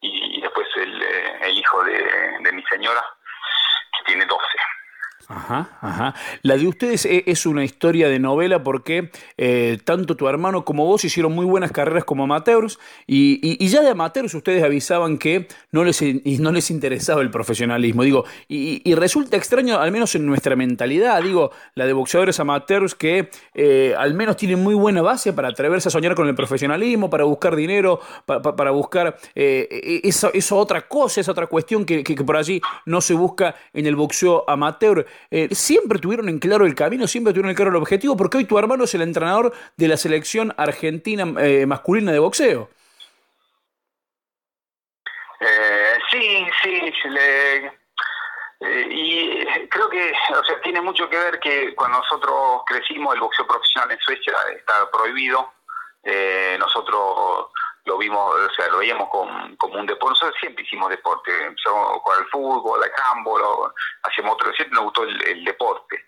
y después el, el hijo de, de mi señora que tiene doce. Ajá, ajá. La de ustedes e, es una historia de novela porque eh, tanto tu hermano como vos hicieron muy buenas carreras como amateurs y, y, ya de amateurs ustedes avisaban que no les, no les interesaba el profesionalismo. Digo, y, resulta extraño, al menos en nuestra mentalidad, digo, la de boxeadores amateurs que eh, al menos tienen muy buena base para atreverse a soñar con el profesionalismo, para buscar dinero, para buscar eh, e, esa, otra cosa, esa otra cuestión que, que, que por allí no se busca en el boxeo amateur. Eh, siempre tuvieron en claro el camino, siempre tuvieron en claro el objetivo, porque hoy tu hermano es el entrenador de la selección argentina eh, masculina de boxeo. Eh, sí, sí, y creo que, o sea, tiene mucho que ver que cuando nosotros crecimos el boxeo profesional en Suecia está prohibido. nosotros lo vimos, o sea, lo veíamos como, como un deporte. Nosotros siempre hicimos deporte, empezamos a jugar al fútbol, al handball, hacíamos otro, siempre nos gustó el, deporte.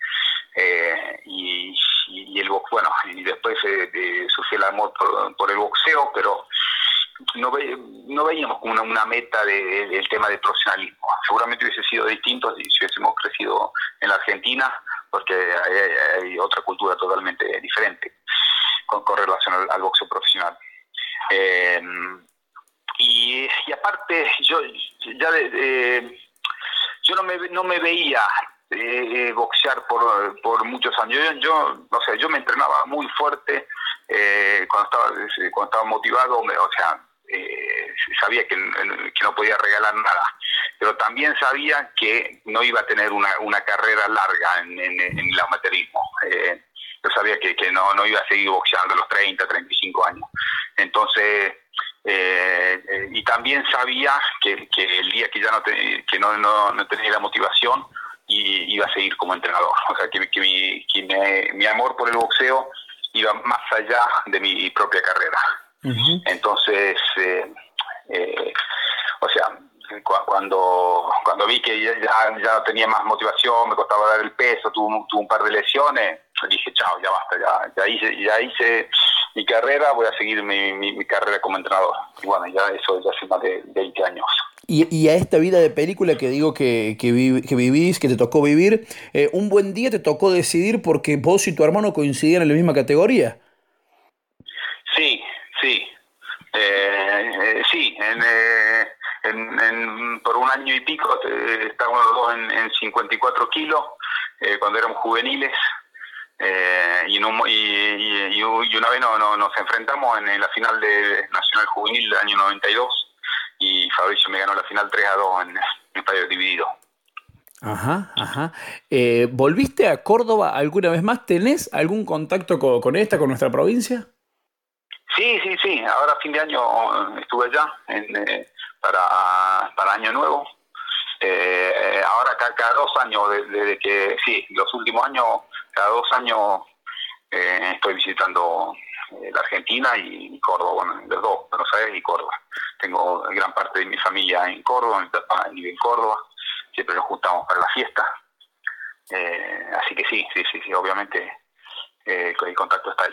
Eh, y, y, el bueno, y después eh, surgió el amor por, el boxeo, pero no, ve, no veíamos como una, meta del de, tema del profesionalismo. Seguramente hubiese sido distinto si, hubiésemos crecido en la Argentina, porque hay, otra cultura totalmente diferente con relación al boxeo profesional. Eh, y, aparte, yo ya de, yo no me, no me veía eh, boxear por, por muchos años. Yo, yo, o sea, yo me entrenaba muy fuerte eh, cuando estaba cuando estaba motivado, o sea, eh, sabía que, que, no podía regalar nada, pero también sabía que no iba a tener una, una carrera larga en, en, en el amateurismo. Eh, yo sabía que, que no, no iba a seguir boxeando a los 30, 35 años. Entonces, eh, eh, y también sabía que, que, el día que ya no, que no, no, tenía la motivación, y iba a seguir como entrenador. O sea, que, que, mi, que mi, amor por el boxeo iba más allá de mi propia carrera. Entonces, eh, eh, o sea, cuando cuando vi que ya, ya no tenía más motivación, me costaba dar el peso, tuve, un par de lesiones, dije, chao, ya basta, ya, ya, hice, ya hice mi carrera, voy a seguir mi, mi, carrera como entrenador. Y bueno, ya eso ya hace más de 20 años. Y, y, a esta vida de película que digo que, que, que vivís, que te tocó vivir, eh, un buen día te tocó decidir porque vos y tu hermano coincidían en la misma categoría. Sí, sí. Eh, eh, sí, en, en, por un año y pico eh, estábamos los dos en, en 54 kilos eh, cuando éramos juveniles eh, y, y, y, una vez no, no, nos enfrentamos en, la final de Nacional Juvenil del año 92 y Fabricio me ganó la final 3 a 2 en, estadio dividido. Ajá, ajá. Eh, ¿Volviste a Córdoba alguna vez más? ¿Tenés algún contacto con, con, esta, con nuestra provincia? Sí, sí, sí. Ahora fin de año estuve allá en, eh, para, para Año Nuevo. Eh, ahora cada, cada, dos años, desde que, sí, los últimos años, cada dos años eh, estoy visitando eh, la Argentina y, Córdoba, bueno, los dos, Buenos Aires y Córdoba. Tengo gran parte de mi familia en Córdoba, mi papá vive en Córdoba, siempre nos juntamos para la fiesta. Eh, así que sí, sí, sí, sí obviamente eh, el contacto está ahí.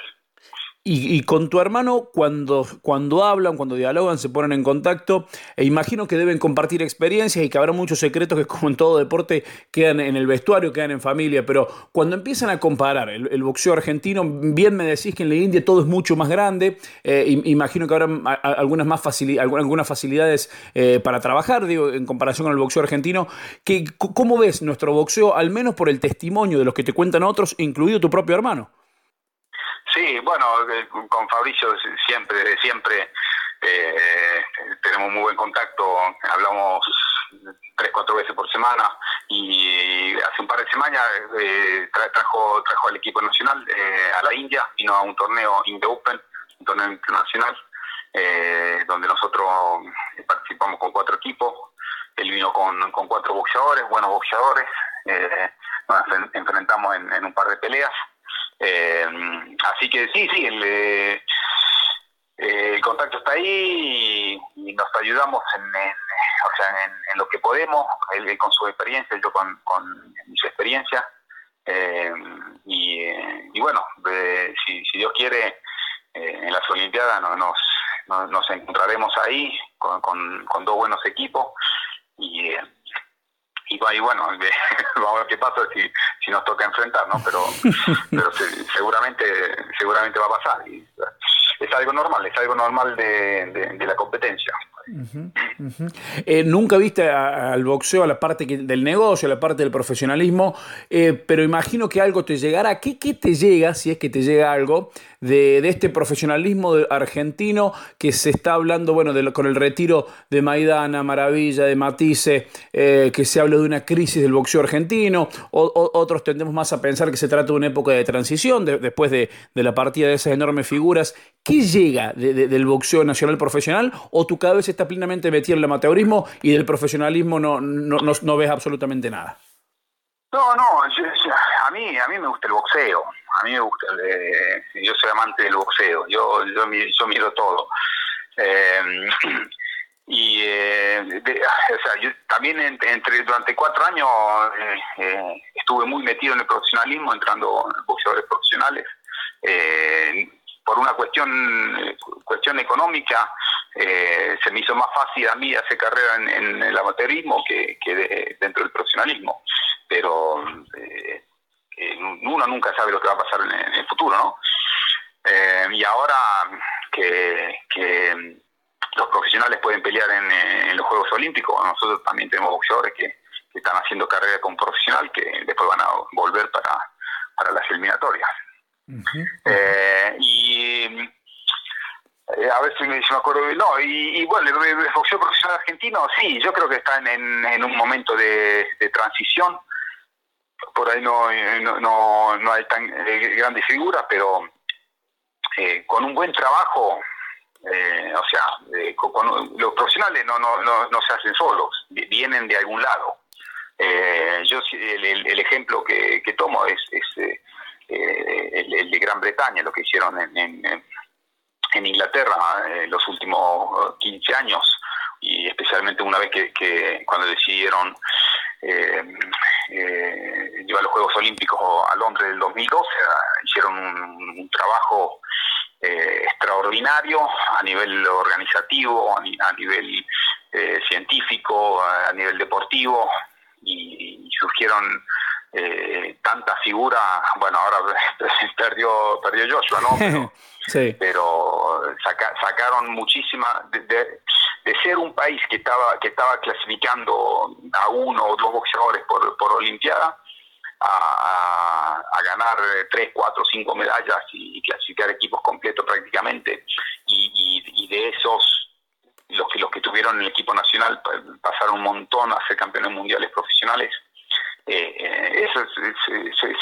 Y, con tu hermano, cuando, cuando hablan, cuando dialogan, se ponen en contacto, e imagino que deben compartir experiencias y que habrá muchos secretos que, como en todo deporte, quedan en el vestuario, quedan en familia. Pero cuando empiezan a comparar el, boxeo argentino, bien me decís que en la India todo es mucho más grande. Eh, imagino que habrá algunas, más facilidades eh, para trabajar, digo, en comparación con el boxeo argentino. Que, ¿Cómo ves nuestro boxeo, al menos por el testimonio de los que te cuentan otros, incluido tu propio hermano? Sí, bueno, eh, con Fabricio siempre, siempre eh, tenemos muy buen contacto, hablamos tres, cuatro veces por semana y hace un par de semanas eh, trajo, trajo al equipo nacional a la India, vino a un torneo India Open, un torneo internacional, donde nosotros participamos con cuatro equipos, él vino con, cuatro boxeadores, buenos boxeadores, nos enfrentamos en, en un par de peleas. Eh, así que sí, sí, el, eh, el contacto está ahí y, nos ayudamos en, o sea, en, lo que podemos, él, con su experiencia, yo con, con mis experiencias. Eh, y, y, bueno, si, si, Dios quiere, eh, en las Olimpiadas nos, nos, encontraremos ahí con, con, dos buenos equipos y, y, bueno, vamos a ver qué pasa si, si nos toca enfrentar, ¿no? Pero, pero seguramente seguramente va a pasar. Y, es algo normal, es algo normal de, de la competencia. Eh, nunca viste al boxeo, a la parte del negocio, a la parte del profesionalismo, eh, pero imagino que algo te llegará. ¿Qué, ¿Qué, te llega, si es que te llega algo, de, este profesionalismo argentino que se está hablando, bueno, con el retiro de Maidana, Maravilla, de Matisse, eh, que se habla de una crisis del boxeo argentino? O, otros tendemos más a pensar que se trata de una época de transición después de, la partida de esas enormes figuras. ¿Qué llega del boxeo nacional profesional? ¿O tu cabeza está plenamente metida en el amateurismo y del profesionalismo no, no, no, ves absolutamente nada. No, no, a mí a mí me gusta el boxeo, a mí me gusta, yo soy amante del boxeo, yo yo, yo miro todo. Eh, y eh, yo también entre, durante cuatro años eh, estuve muy metido en el profesionalismo, entrando en boxeadores profesionales. Por una cuestión cuestión económica, eh, se me hizo más fácil a mí hacer carrera en, el amateurismo que, dentro del profesionalismo. Pero eh, uno nunca sabe lo que va a pasar en, el futuro, ¿no? Eh, y ahora que, los profesionales pueden pelear en, los Juegos Olímpicos, nosotros también tenemos boxeadores que, están haciendo carrera con profesional que después van a volver para, para las eliminatorias. Y eh, a ver si me, acuerdo. No, y, bueno, el, boxeo profesional argentino, sí, yo creo que está en, un momento de, transición. Por ahí no, no, no, hay tan eh, grandes figuras, pero eh, con un buen trabajo, o sea, con, los profesionales no, no, no, se hacen solos, vienen de algún lado. yo el, ejemplo que, tomo es, el, de Gran Bretaña, lo que hicieron en en Inglaterra en eh, los últimos 15 años y especialmente una vez que, cuando decidieron eh, eh, llevar los Juegos Olímpicos a Londres del 2012 hicieron un, trabajo extraordinario a nivel organizativo, a, nivel científico, a, nivel deportivo y, surgieron tantas figuras, bueno ahora perdió, perdió Joshua, ¿no? pero sacaron muchísima de, ser un país que estaba que estaba clasificando a uno o dos boxeadores por, por olimpiada a, ganar tres, cuatro, cinco medallas y, clasificar equipos completos prácticamente. Y, de esos los que los que tuvieron el equipo nacional pasaron un montón a ser campeones mundiales profesionales eh, eh, eso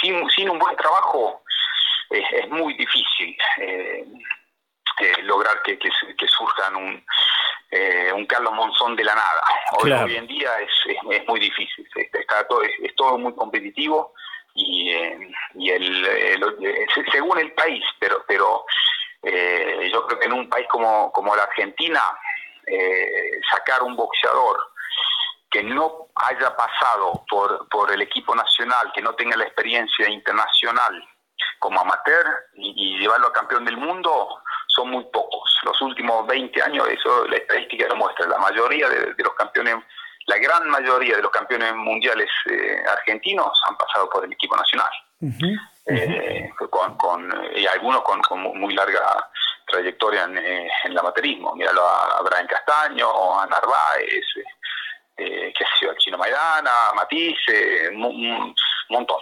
sin, sin un buen trabajo es, muy difícil eh, eh, lograr que, que, surjan un, eh, un Carlos Monzón de la nada. Hoy, en día es, es, muy difícil, está todo, es, todo muy competitivo y, y el, según el país, pero, pero yo creo que en un país como, como la Argentina, sacar un boxeador que no haya pasado por, por el equipo nacional, que no tenga la experiencia internacional como amateur y, llevarlo a campeón del mundo son muy pocos. Los últimos 20 años, eso la estadística lo muestra, la mayoría de, los campeones, la gran mayoría de los campeones mundiales eh, argentinos han pasado por el equipo nacional. Eh, con, y algunos con, muy larga trayectoria en, eh, el amateurismo. Míralo a, Brian Castaño, a Narváez, eh, que ha sido el Chino Maidana, Matisse, un, montón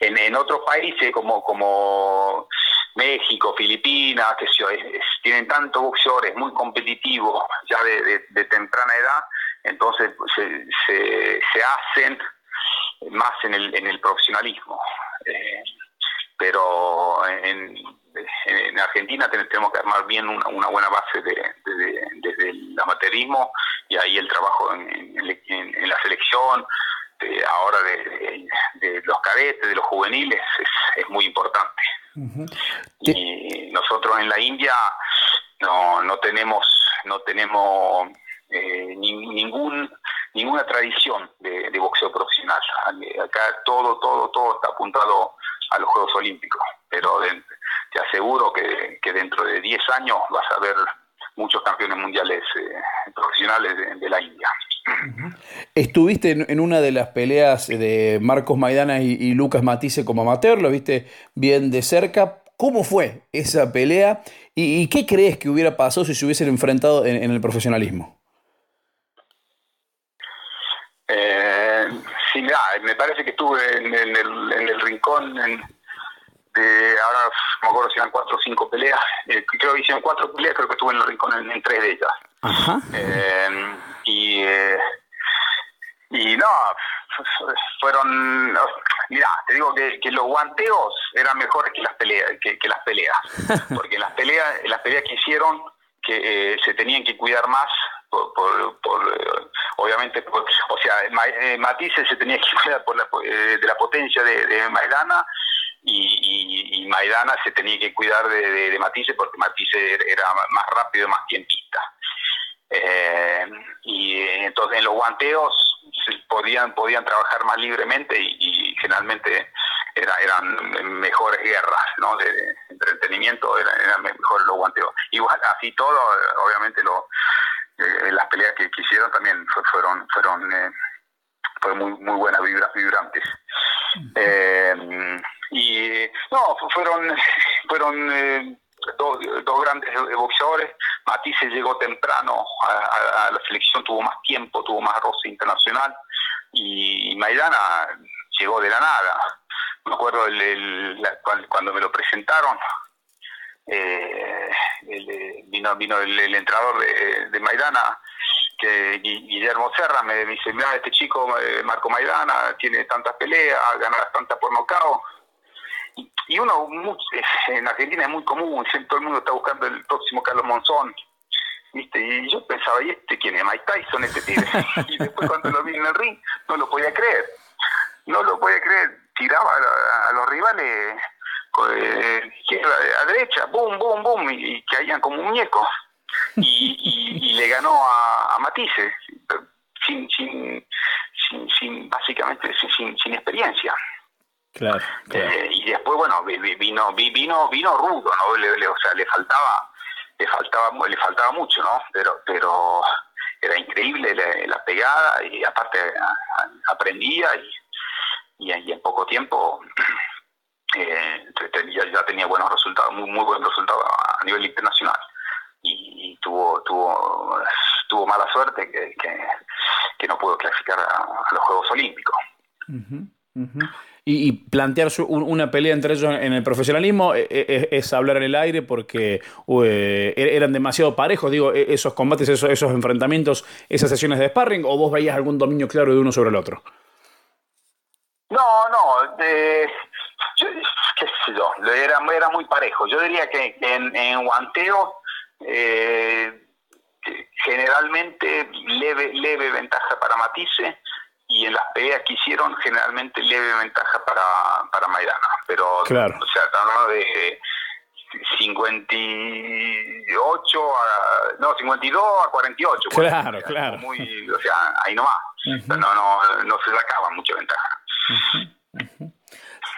en, otros países como, como México, Filipinas, que tienen tantos boxeadores muy competitivos ya de, temprana edad, entonces se, se, hacen más en el, en el profesionalismo. Eh, pero en, en, Argentina tenemos que armar bien una, una buena base desde el amateurismo y ahí el trabajo en, en la selección, ahora de, los cadetes, de los juveniles, es, muy importante. Y nosotros en la India no, no tenemos, no tenemos eh, ningún ninguna tradición de, boxeo profesional. Acá todo, todo, todo está apuntado a los Juegos Olímpicos. Pero te aseguro que, dentro de 10 años vas a ver muchos campeones mundiales eh, profesionales de, la India. Estuviste en, una de las peleas de Marcos Maidana y, Lucas Matisse como amateur, lo viste bien de cerca. ¿Cómo fue esa pelea y, qué crees que hubiera pasado si se hubiesen enfrentado en, el profesionalismo? Eh, sí, me parece que estuve en, el, rincón de, ahora no me acuerdo si eran cuatro o cinco peleas, eh, creo que hicieron cuatro peleas, creo que estuve en el rincón en, tres de ellas. Ajá. Eh, y, eh, y no, fueron, mira, te digo que, los guanteos eran mejores que las peleas, que, las peleas, porque en las peleas, en las peleas que hicieron, que eh, se tenían que cuidar más por, por, eh, obviamente, o sea, Matisse se tenía que cuidar por la, de la potencia de, Maidana y, y, Maidana se tenía que cuidar de, de, Matisse porque Matisse era más rápido, más tiempista. y entonces en los guanteos podían podían trabajar más libremente y, generalmente era, eran mejores guerras ¿no? de, entretenimiento, eran, mejores los guanteos. Igual, así todo, obviamente lo, eh, las peleas que, hicieron también fueron fueron eh, muy muy buenas vibrantes eh, y no fueron fueron eh, dos, dos grandes boxeadores Matisse llegó temprano a, la selección tuvo más tiempo tuvo más roce internacional y Maidana llegó de la nada. Me acuerdo cuando me lo presentaron, eh, eh, vino vino el, entrenador de, Maidana, que Guillermo Serra, me, dice, mira, este chico, eh, Marco Maidana, tiene tantas peleas, gana tantas por nocao. Y, uno, en Argentina es muy común, todo el mundo está buscando el próximo Carlos Monzón. ¿viste? Y yo pensaba, ¿y este quién es? Mike Tyson, este pibe. y después cuando lo vi en el ring, no lo podía creer. No lo podía creer. Tiraba a, los rivales eh, a derecha, boom, boom, boom, y, caían como muñecos. Y, y, le ganó a, a Matisse, sin, sin, sin, sin básicamente sin, sin experiencia. Claro, eh, y después, bueno, vino, vino, vino rudo, ¿no? Le, o sea, le faltaba le faltaba le faltaba mucho no pero pero era increíble la, pegada y aparte aprendía y, y, en poco tiempo eh, ya, tenía buenos resultados muy muy buenos resultados a nivel internacional. Y, tuvo tuvo tuvo mala suerte que, que, no pudo clasificar a, los Juegos Olímpicos y, plantear una pelea entre ellos en el profesionalismo eh, eh, es, hablar en el aire porque eh, er, eran demasiado parejos, digo, e, esos combates, esos, esos enfrentamientos, esas sesiones de sparring, o vos veías algún dominio claro de uno sobre el otro? No, no, qué sé yo, era, era muy parejo. Yo diría que en, guanteo generalmente leve, leve ventaja para Matisse y en las peleas que hicieron generalmente leve ventaja para, para Maidana, pero claro. o sea, hablando de 58 a, no, 52 a 48. Claro, claro. Muy, o sea, ahí nomás. no, no, no se sacaba mucha ventaja.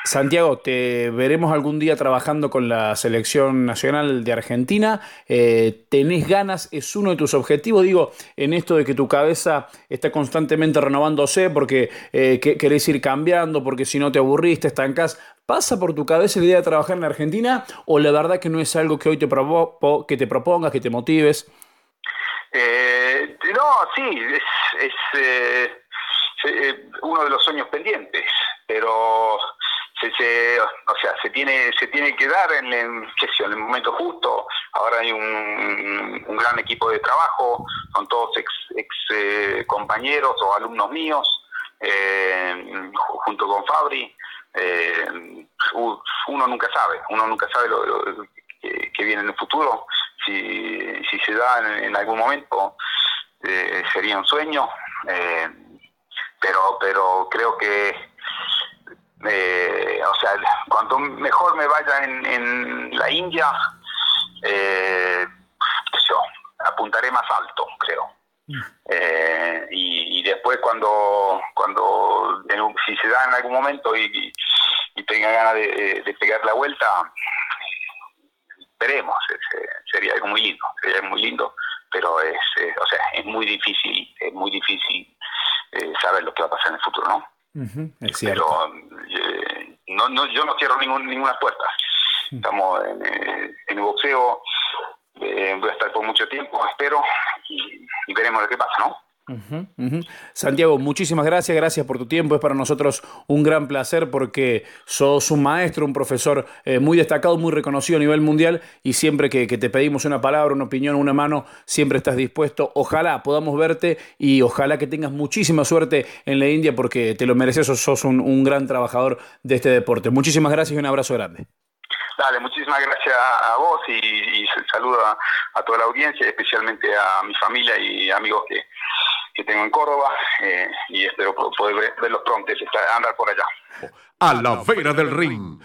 Santiago, te veremos algún día trabajando con la selección nacional de Argentina. Eh, ¿Tenés ganas? ¿Es uno de tus objetivos? Digo, en esto de que tu cabeza está constantemente renovándose porque eh, querés ir cambiando, porque si no te aburriste, estancás. ¿Pasa por tu cabeza la idea de trabajar en Argentina o la verdad que no es algo que hoy te, que te propongas, que te motives? Eh, no, sí, es, es uno de los sueños pendientes, pero se, o sea, se tiene, se tiene que dar en, en, en el momento justo. Ahora hay un, un gran equipo de trabajo, son todos ex, ex eh, compañeros o alumnos míos, eh, junto con Fabri. Eh, uno nunca sabe, uno nunca sabe lo, que, viene en el futuro. Si, si se da en, algún momento, sería un sueño. pero, pero creo que eh, o sea, cuanto mejor me vaya en, la India, eh, yo apuntaré más alto, creo. Mm. Eh, y, después cuando, cuando si se da en algún momento y, tenga ganas de, pegar la vuelta, veremos, sería algo muy lindo, sería muy lindo, pero es, o sea, es muy difícil, es muy difícil saber lo que va a pasar en el futuro, ¿no? Pero no, no, yo no cierro ningún, ninguna puerta. Estamos en, en el boxeo, voy a estar por mucho tiempo, espero, y, veremos lo que pasa, ¿no? Santiago, muchísimas gracias, gracias por tu tiempo. Es para nosotros un gran placer porque sos un maestro, un profesor eh, muy destacado, muy reconocido a nivel mundial y siempre que, te pedimos una palabra, una opinión, una mano, siempre estás dispuesto. Ojalá podamos verte y ojalá que tengas muchísima suerte en la India porque te lo mereces, sos, un gran trabajador de este deporte. Muchísimas gracias y un abrazo grande. Dale, muchísimas gracias a vos y, saludo a, toda la audiencia, especialmente a mi familia y amigos que, tengo en Córdoba eh, y espero poder verlos pronto, andar por allá. A la vera del ring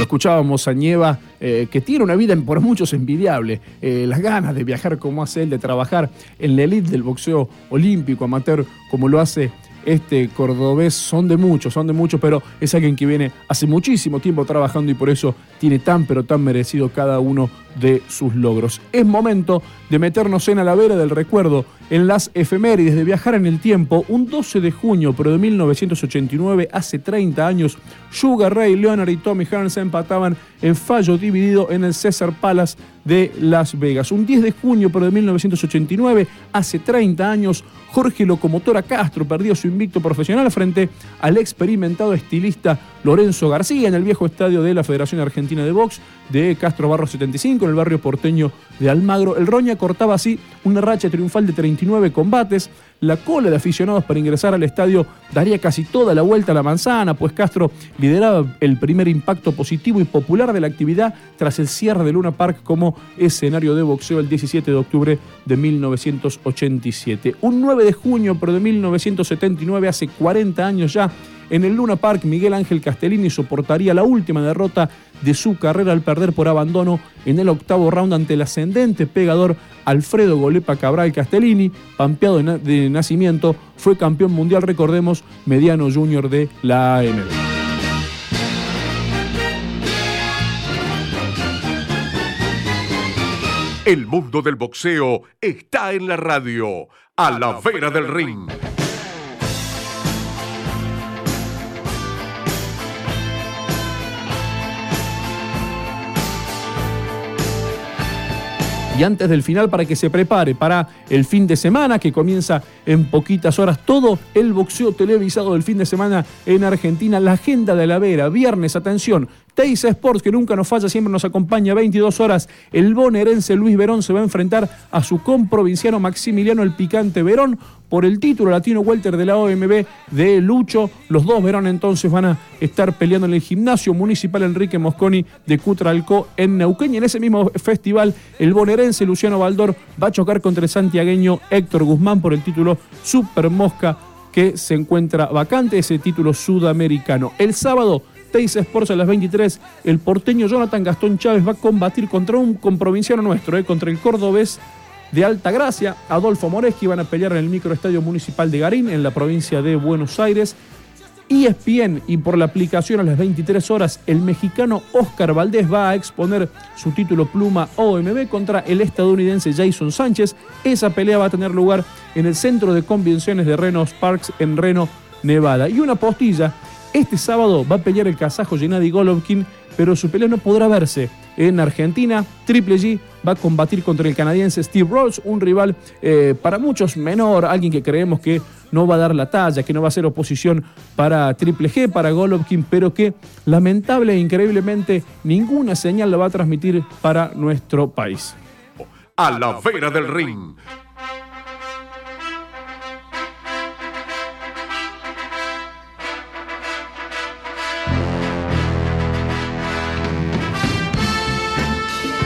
Lo escuchábamos a Nieva, eh, que tiene una vida por muchos envidiable. Eh, las ganas de viajar como hace él, de trabajar en la elite del boxeo olímpico, amateur, como lo hace este cordobés son de muchos, son de muchos, pero es alguien que viene hace muchísimo tiempo trabajando y por eso tiene tan pero tan merecido cada uno de sus logros. Es momento de meternos en a la vera del recuerdo, en las efemérides, de viajar en el tiempo. Un 12 de junio, pero de 1989, hace 30 años, Sugar Ray Leonard y Tommy Hearns empataban en fallo dividido en el César Palace de Las Vegas. Un 10 de junio, pero de 1989, hace 30 años, Jorge Locomotora Castro perdió su invicto profesional frente al experimentado estilista Lorenzo García en el viejo estadio de la Federación Argentina de Box de Castro Barro 75 en el barrio porteño de Almagro. El Roña cortaba así una racha triunfal de 39 combates. La cola de aficionados para ingresar al estadio daría casi toda la vuelta a la manzana, pues Castro lideraba el primer impacto positivo y popular de la actividad tras el cierre de Luna Park como escenario de boxeo el 17 de octubre de 1987. Un 9 de junio, pero de 1979, hace 40 años ya, en el Luna Park, Miguel Ángel Castellini soportaría la última derrota de su carrera al perder por abandono en el octavo round ante el ascendente pegador Alfredo Golepa Cabral Castellini, pampeado de, nacimiento, fue campeón mundial, recordemos, mediano junior de la AMB. El mundo del boxeo está en la radio, a la vera del ring. Y antes del final para que se prepare para el fin de semana que comienza en poquitas horas. Todo el boxeo televisado del fin de semana en Argentina. La agenda de la Vera, viernes, atención, Teis Sports, que nunca nos falla, siempre nos acompaña 22 horas. El bonaerense Luis Verón se va a enfrentar a su comprovinciano Maximiliano el Picante Verón por el título latino welter de la OMB de Lucho. Los dos Verón entonces van a estar peleando en el gimnasio municipal Enrique Mosconi de Cutralcó en Neuquén. En ese mismo festival, el bonaerense Luciano Baldor va a chocar contra el santiagueño Héctor Guzmán por el título Super Mosca que se encuentra vacante, ese título sudamericano. El sábado Teis Sports a las 23. El porteño Jonathan Gastón Chávez va a combatir contra un comprovinciano nuestro, eh, contra el cordobés de Alta Gracia, Adolfo Moreschi, van a pelear en el microestadio municipal de Garín, en la provincia de Buenos Aires. ESPN y por la aplicación a las 23 horas, el mexicano Oscar Valdés va a exponer su título pluma OMB contra el estadounidense Jason Sánchez. Esa pelea va a tener lugar en el Centro de Convenciones de Reno Sparks en Reno, Nevada. Y una postilla este sábado va a pelear el kazajo Gennady Golovkin, pero su pelea no podrá verse en Argentina. Triple G va a combatir contra el canadiense Steve Rolls, un rival eh, para muchos menor, alguien que creemos que no va a dar la talla, que no va a ser oposición para Triple G, para Golovkin, pero que lamentable e increíblemente ninguna señal la va a transmitir para nuestro país. A la vera del ring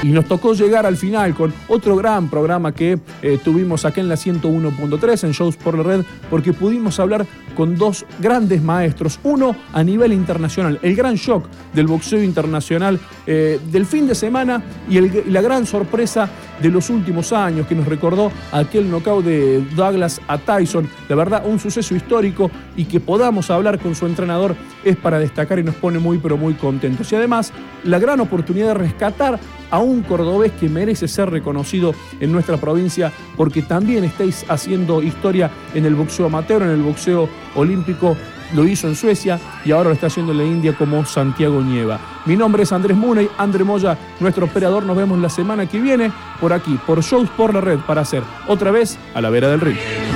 Y nos tocó llegar al final con otro gran programa que eh, tuvimos acá en la 101.3 en Shows por la Red, porque pudimos hablar con dos grandes maestros. Uno a nivel internacional, el gran shock del boxeo internacional eh, del fin de semana y, la gran sorpresa de los últimos años, que nos recordó aquel knockout de Douglas a Tyson. La verdad, un suceso histórico y que podamos hablar con su entrenador es para destacar y nos pone muy, pero muy contentos. Y además, la gran oportunidad de rescatar a un cordobés que merece ser reconocido en nuestra provincia porque también estáis haciendo historia en el boxeo amateur, en el boxeo olímpico lo hizo en Suecia y ahora lo está haciendo en la India como Santiago Nieva. Mi nombre es Andrés Muney, André Moya, nuestro operador. Nos vemos la semana que viene por aquí, por Shows por la Red, para hacer otra vez a la vera del río.